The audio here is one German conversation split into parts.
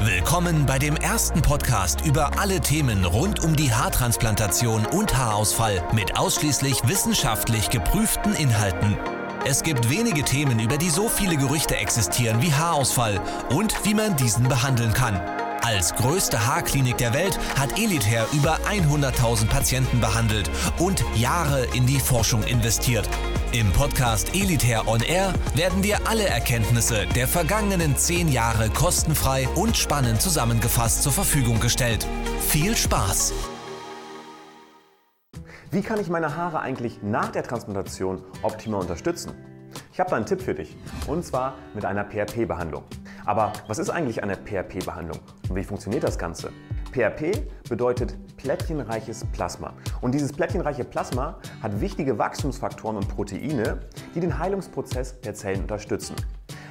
Willkommen bei dem ersten Podcast über alle Themen rund um die Haartransplantation und Haarausfall mit ausschließlich wissenschaftlich geprüften Inhalten. Es gibt wenige Themen, über die so viele Gerüchte existieren wie Haarausfall und wie man diesen behandeln kann. Als größte Haarklinik der Welt hat Elitair über 100.000 Patienten behandelt und Jahre in die Forschung investiert. Im Podcast Elitair On Air werden dir alle Erkenntnisse der vergangenen zehn Jahre kostenfrei und spannend zusammengefasst zur Verfügung gestellt. Viel Spaß! Wie kann ich meine Haare eigentlich nach der Transplantation optimal unterstützen? Ich habe da einen Tipp für dich und zwar mit einer PRP-Behandlung. Aber was ist eigentlich eine PRP-Behandlung und wie funktioniert das Ganze? PRP bedeutet plättchenreiches Plasma. Und dieses plättchenreiche Plasma hat wichtige Wachstumsfaktoren und Proteine, die den Heilungsprozess der Zellen unterstützen.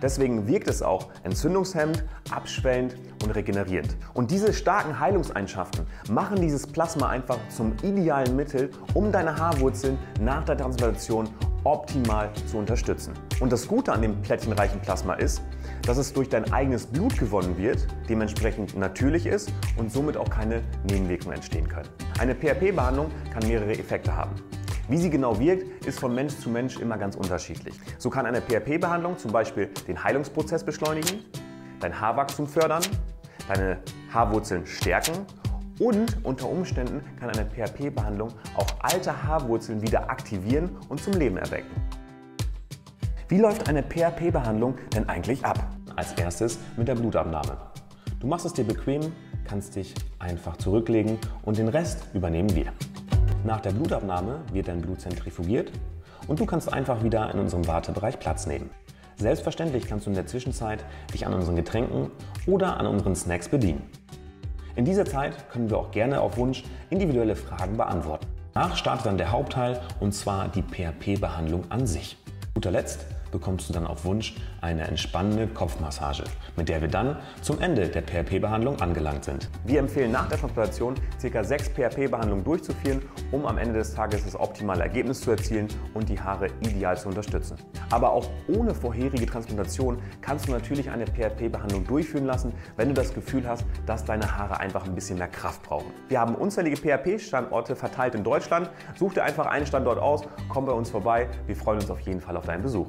Deswegen wirkt es auch entzündungshemmend, abschwellend und regenerierend. Und diese starken Heilungseigenschaften machen dieses Plasma einfach zum idealen Mittel, um deine Haarwurzeln nach der Transplantation optimal zu unterstützen. Und das Gute an dem plättchenreichen Plasma ist, dass es durch dein eigenes Blut gewonnen wird, dementsprechend natürlich ist und somit auch keine Nebenwirkungen entstehen können. Eine PRP-Behandlung kann mehrere Effekte haben. Wie sie genau wirkt, ist von Mensch zu Mensch immer ganz unterschiedlich. So kann eine PRP-Behandlung zum Beispiel den Heilungsprozess beschleunigen, dein Haarwachstum fördern, deine Haarwurzeln stärken und unter Umständen kann eine PRP-Behandlung auch alte Haarwurzeln wieder aktivieren und zum Leben erwecken. Wie läuft eine PRP-Behandlung denn eigentlich ab? Als erstes mit der Blutabnahme. Du machst es dir bequem, kannst dich einfach zurücklegen und den Rest übernehmen wir. Nach der Blutabnahme wird dein Blut zentrifugiert und du kannst einfach wieder in unserem Wartebereich Platz nehmen. Selbstverständlich kannst du in der Zwischenzeit dich an unseren Getränken oder an unseren Snacks bedienen. In dieser Zeit können wir auch gerne auf Wunsch individuelle Fragen beantworten. Danach startet dann der Hauptteil und zwar die PHP-Behandlung an sich. Guter Letzt bekommst du dann auf Wunsch eine entspannende Kopfmassage, mit der wir dann zum Ende der PRP-Behandlung angelangt sind. Wir empfehlen nach der Transplantation ca. 6 PRP-Behandlungen durchzuführen, um am Ende des Tages das optimale Ergebnis zu erzielen und die Haare ideal zu unterstützen. Aber auch ohne vorherige Transplantation kannst du natürlich eine PRP-Behandlung durchführen lassen, wenn du das Gefühl hast, dass deine Haare einfach ein bisschen mehr Kraft brauchen. Wir haben unzählige PRP-Standorte verteilt in Deutschland. Such dir einfach einen Standort aus, komm bei uns vorbei. Wir freuen uns auf jeden Fall auf deinen Besuch.